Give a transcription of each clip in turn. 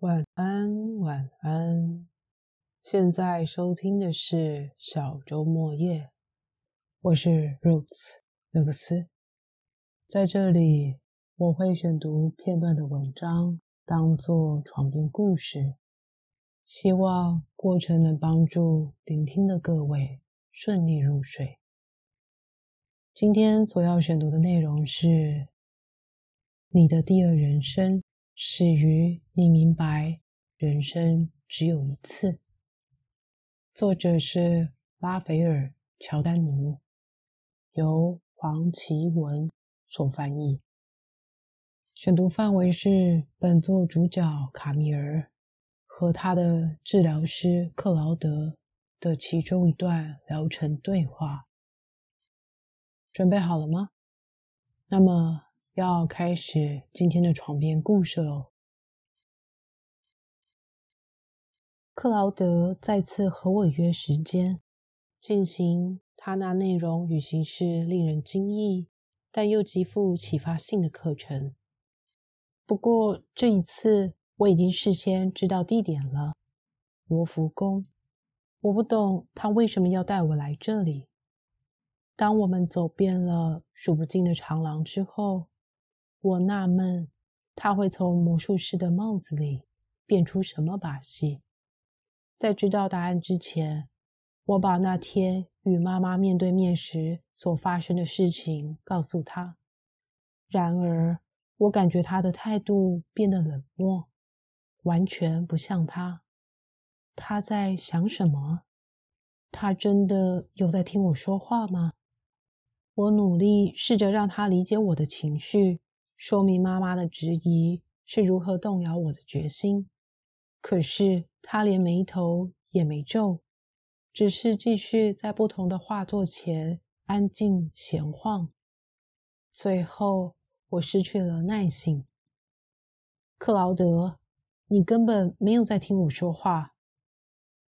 晚安，晚安。现在收听的是小周末夜，我是 Roots 卢克斯。在这里，我会选读片段的文章，当做床边故事，希望过程能帮助聆听的各位顺利入睡。今天所要选读的内容是：你的第二人生。始于你明白，人生只有一次。作者是拉斐尔·乔丹奴，由黄奇文所翻译。选读范围是本作主角卡米尔和他的治疗师克劳德的其中一段疗程对话。准备好了吗？那么。要开始今天的床边故事喽。克劳德再次和我约时间，进行他那内容与形式令人惊异，但又极富启发性的课程。不过这一次我已经事先知道地点了——罗浮宫。我不懂他为什么要带我来这里。当我们走遍了数不尽的长廊之后，我纳闷，他会从魔术师的帽子里变出什么把戏？在知道答案之前，我把那天与妈妈面对面时所发生的事情告诉他。然而，我感觉他的态度变得冷漠，完全不像他。他在想什么？他真的有在听我说话吗？我努力试着让他理解我的情绪。说明妈妈的质疑是如何动摇我的决心。可是他连眉头也没皱，只是继续在不同的画作前安静闲晃。最后，我失去了耐性。克劳德，你根本没有在听我说话。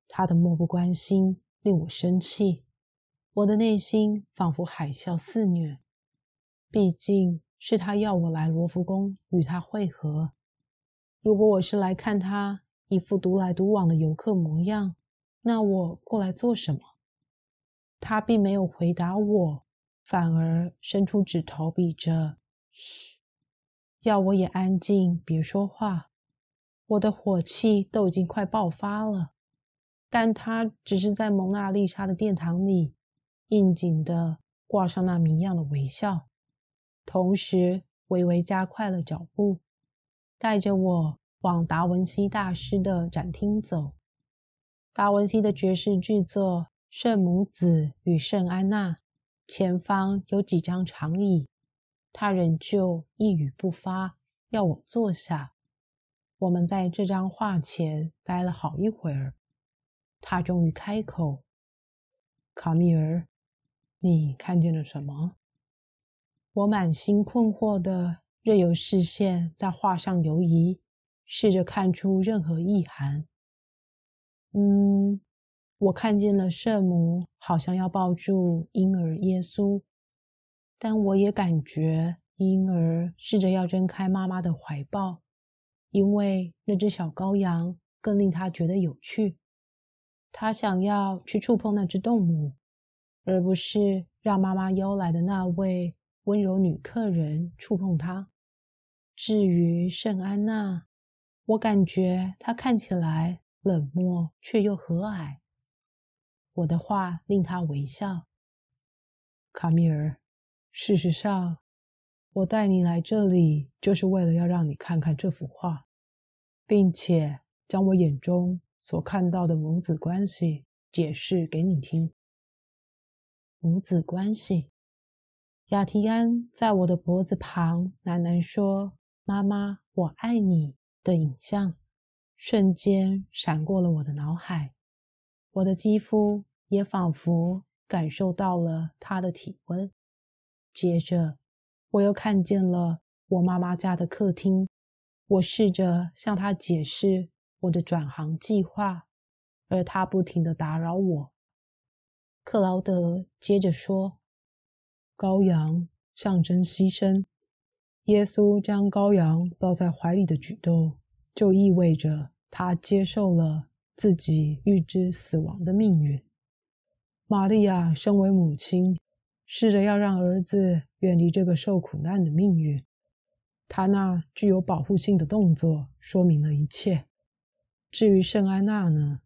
他的漠不关心令我生气，我的内心仿佛海啸肆虐。毕竟。是他要我来罗浮宫与他会合。如果我是来看他一副独来独往的游客模样，那我过来做什么？他并没有回答我，反而伸出指头比着“嘘”，要我也安静，别说话。我的火气都已经快爆发了，但他只是在蒙娜丽莎的殿堂里应景的挂上那谜样的微笑。同时，微微加快了脚步，带着我往达文西大师的展厅走。达文西的爵士巨作《圣母子与圣安娜》前方有几张长椅，他仍旧一语不发，要我坐下。我们在这张画前待了好一会儿，他终于开口：“卡米尔，你看见了什么？”我满心困惑的，任由视线在画上游移，试着看出任何意涵。嗯，我看见了圣母，好像要抱住婴儿耶稣，但我也感觉婴儿试着要挣开妈妈的怀抱，因为那只小羔羊更令他觉得有趣。他想要去触碰那只动物，而不是让妈妈邀来的那位。温柔女客人触碰他。至于圣安娜，我感觉她看起来冷漠却又和蔼。我的话令她微笑。卡米尔，事实上，我带你来这里就是为了要让你看看这幅画，并且将我眼中所看到的母子关系解释给你听。母子关系。雅提安在我的脖子旁喃喃说：“妈妈，我爱你。”的影像瞬间闪过了我的脑海，我的肌肤也仿佛感受到了他的体温。接着，我又看见了我妈妈家的客厅。我试着向他解释我的转行计划，而他不停地打扰我。克劳德接着说。羔羊象征牺牲，耶稣将羔羊抱在怀里的举动就意味着他接受了自己预知死亡的命运。玛利亚身为母亲，试着要让儿子远离这个受苦难的命运。他那具有保护性的动作说明了一切。至于圣安娜呢，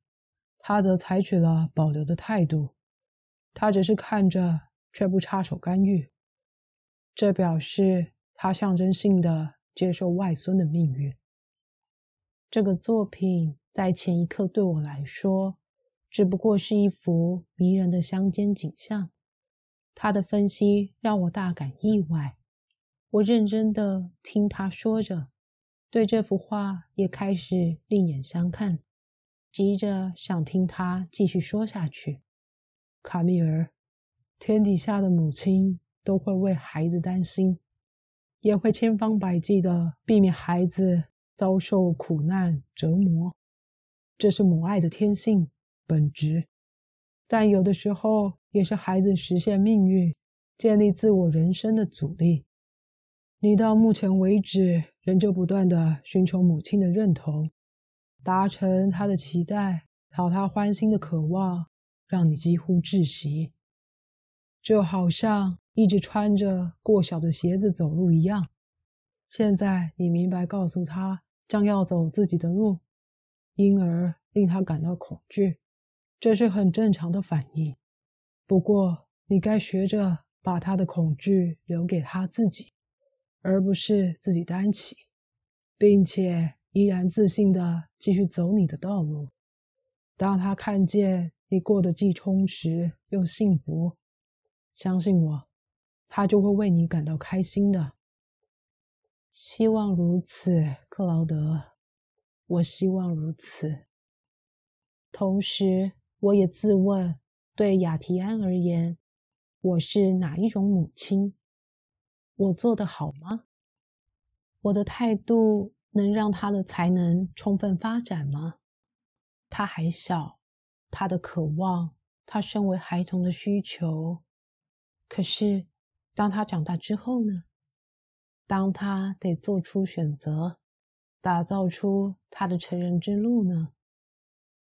她则采取了保留的态度，她只是看着，却不插手干预。这表示他象征性的接受外孙的命运。这个作品在前一刻对我来说。只不过是一幅迷人的乡间景象。他的分析让我大感意外。我认真的听他说着，对这幅画也开始另眼相看，急着想听他继续说下去。卡米尔，天底下的母亲都会为孩子担心，也会千方百计的避免孩子遭受苦难折磨，这是母爱的天性。本质，但有的时候也是孩子实现命运、建立自我人生的阻力。你到目前为止仍旧不断的寻求母亲的认同，达成她的期待，讨她欢心的渴望，让你几乎窒息。就好像一直穿着过小的鞋子走路一样。现在你明白，告诉他将要走自己的路，因而令他感到恐惧。这是很正常的反应，不过你该学着把他的恐惧留给他自己，而不是自己担起，并且依然自信的继续走你的道路。当他看见你过得既充实又幸福，相信我，他就会为你感到开心的。希望如此，克劳德。我希望如此。同时。我也自问，对雅提安而言，我是哪一种母亲？我做得好吗？我的态度能让他的才能充分发展吗？他还小，他的渴望，他身为孩童的需求。可是，当他长大之后呢？当他得做出选择，打造出他的成人之路呢？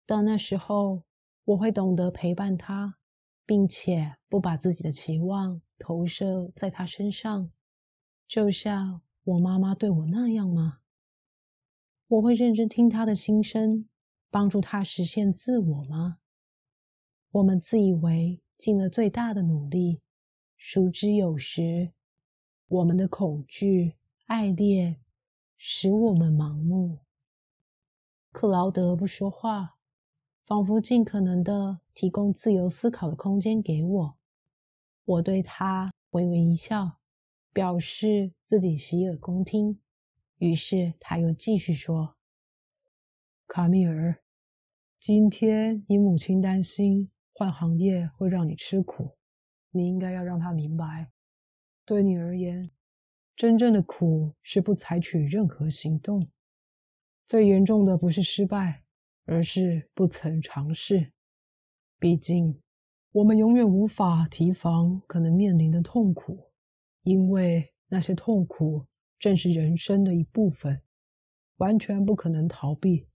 到那时候。我会懂得陪伴他，并且不把自己的期望投射在他身上，就像我妈妈对我那样吗？我会认真听他的心声，帮助他实现自我吗？我们自以为尽了最大的努力，熟知有时我们的恐惧、爱恋使我们盲目。克劳德不说话。仿佛尽可能的提供自由思考的空间给我，我对他微微一笑，表示自己洗耳恭听。于是他又继续说：“卡米尔，今天你母亲担心换行业会让你吃苦，你应该要让他明白，对你而言，真正的苦是不采取任何行动。最严重的不是失败。”而是不曾尝试。毕竟，我们永远无法提防可能面临的痛苦，因为那些痛苦正是人生的一部分，完全不可能逃避。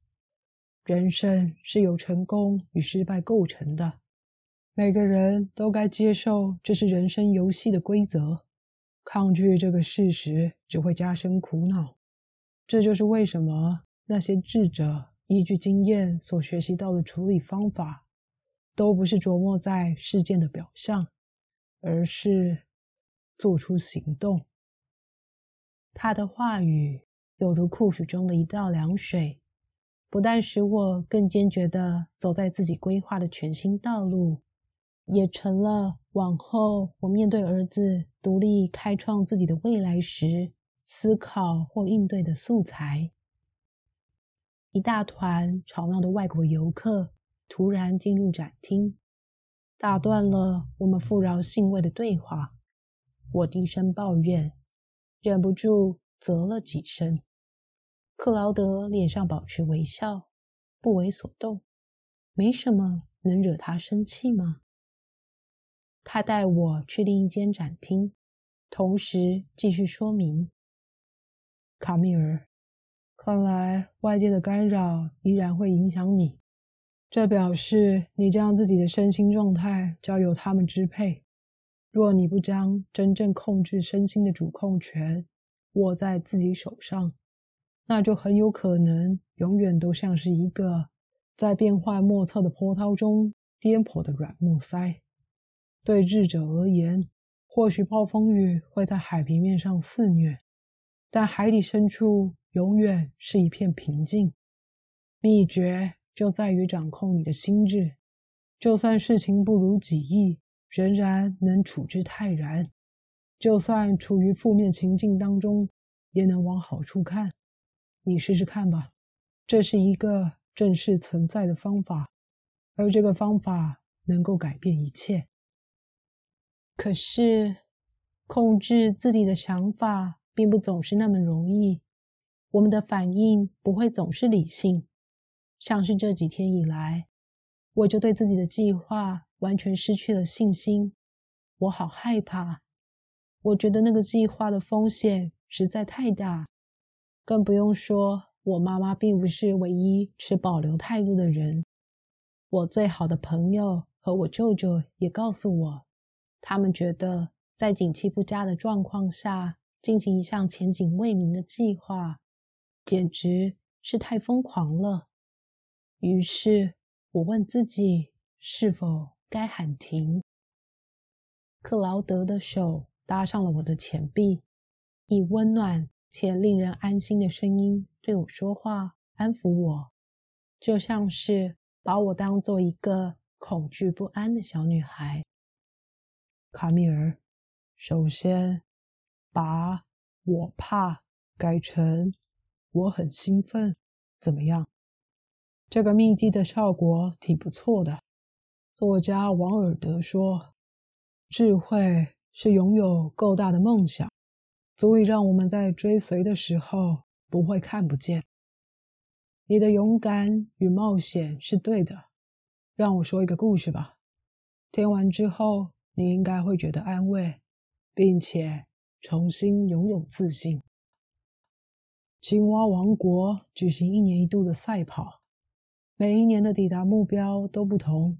人生是由成功与失败构成的，每个人都该接受这是人生游戏的规则。抗拒这个事实只会加深苦恼。这就是为什么那些智者。依据经验所学习到的处理方法，都不是琢磨在事件的表象，而是做出行动。他的话语犹如酷暑中的一道凉水，不但使我更坚决地走在自己规划的全新道路，也成了往后我面对儿子独立开创自己的未来时思考或应对的素材。一大团吵闹的外国游客突然进入展厅，打断了我们富饶兴味的对话。我低声抱怨，忍不住啧了几声。克劳德脸上保持微笑，不为所动。没什么能惹他生气吗？他带我去另一间展厅，同时继续说明：卡米尔。看来外界的干扰依然会影响你。这表示你将自己的身心状态交由他们支配。若你不将真正控制身心的主控权握在自己手上，那就很有可能永远都像是一个在变幻莫测的波涛中颠簸的软木塞。对智者而言，或许暴风雨会在海平面上肆虐，但海底深处永远是一片平静。秘诀就在于掌控你的心智，就算事情不如己意，仍然能处之泰然；就算处于负面情境当中，也能往好处看。你试试看吧，这是一个正式存在的方法，而这个方法能够改变一切。可是，控制自己的想法并不总是那么容易。我们的反应不会总是理性，像是这几天以来，我就对自己的计划完全失去了信心。我好害怕，我觉得那个计划的风险实在太大。更不用说，我妈妈并不是唯一持保留态度的人。我最好的朋友和我舅舅也告诉我，他们觉得在景气不佳的状况下进行一项前景未明的计划，简直是太疯狂了。于是，我问自己是否该喊停。克劳德的手搭上了我的前臂，以温暖。且令人安心的声音对我说话，安抚我，就像是把我当做一个恐惧不安的小女孩。卡米尔，首先把我怕改成我很兴奋，怎么样？这个秘籍的效果挺不错的。作家王尔德说：“智慧是拥有够大的梦想。”足以让我们在追随的时候不会看不见。你的勇敢与冒险是对的。让我说一个故事吧。听完之后，你应该会觉得安慰，并且重新拥有自信。青蛙王国举行一年一度的赛跑，每一年的抵达目标都不同。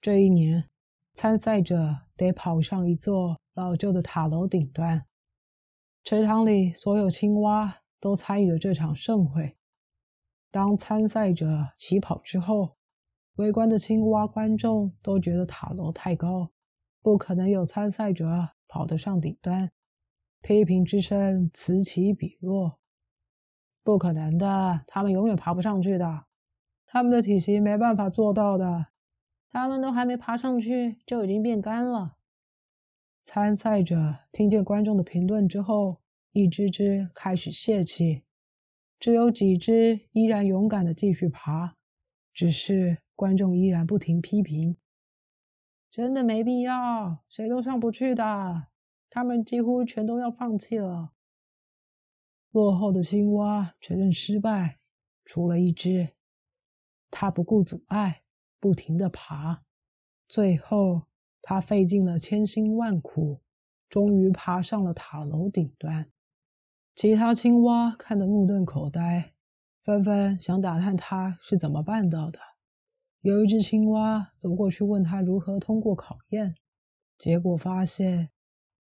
这一年，参赛者得跑上一座老旧的塔楼顶端。池塘里所有青蛙都参与了这场盛会。当参赛者起跑之后，围观的青蛙观众都觉得塔楼太高，不可能有参赛者跑得上顶端。批评之声此起彼落：“不可能的，他们永远爬不上去的，他们的体型没办法做到的，他们都还没爬上去就已经变干了。”参赛者听见观众的评论之后，一只只开始泄气，只有几只依然勇敢的继续爬。只是观众依然不停批评：“真的没必要，谁都上不去的。”他们几乎全都要放弃了。落后的青蛙承认失败，除了一只，它不顾阻碍，不停地爬，最后。他费尽了千辛万苦，终于爬上了塔楼顶端。其他青蛙看得目瞪口呆，纷纷想打探他是怎么办到的。有一只青蛙走过去问他如何通过考验，结果发现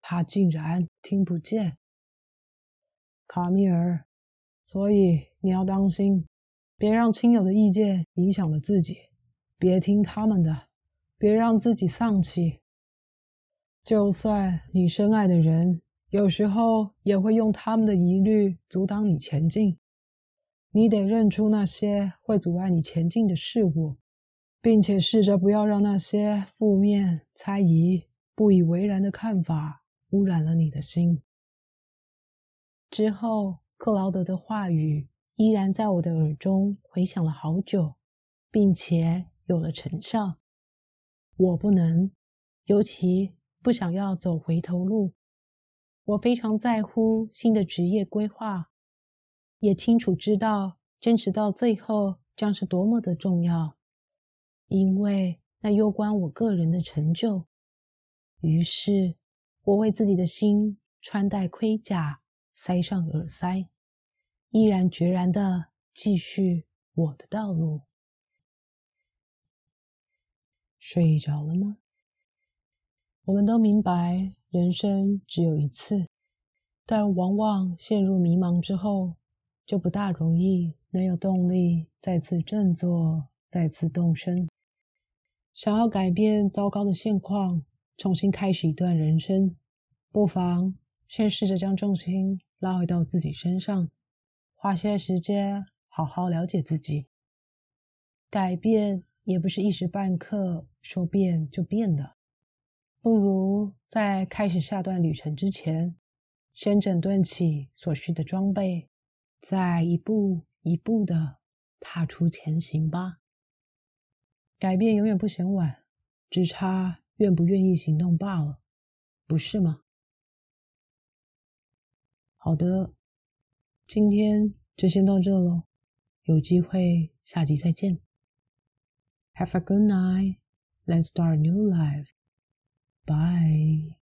他竟然听不见。卡米尔，所以你要当心，别让亲友的意见影响了自己，别听他们的。别让自己丧气。就算你深爱的人，有时候也会用他们的疑虑阻挡你前进。你得认出那些会阻碍你前进的事物，并且试着不要让那些负面、猜疑、不以为然的看法污染了你的心。之后，克劳德的话语依然在我的耳中回响了好久，并且有了成效。我不能，尤其不想要走回头路。我非常在乎新的职业规划，也清楚知道坚持到最后将是多么的重要，因为那攸关我个人的成就。于是，我为自己的心穿戴盔甲，塞上耳塞，毅然决然的继续我的道路。睡着了吗？我们都明白，人生只有一次，但往往陷入迷茫之后，就不大容易能有动力再次振作、再次动身。想要改变糟糕的现况，重新开始一段人生，不妨先试着将重心拉回到自己身上，花些时间好好了解自己。改变也不是一时半刻说变就变的，不如在开始下段旅程之前，先整顿起所需的装备，再一步一步的踏出前行吧。改变永远不嫌晚，只差愿不愿意行动罢了，不是吗？好的，今天就先到这喽，有机会下集再见。Have a good night. Let's start a new life. Bye.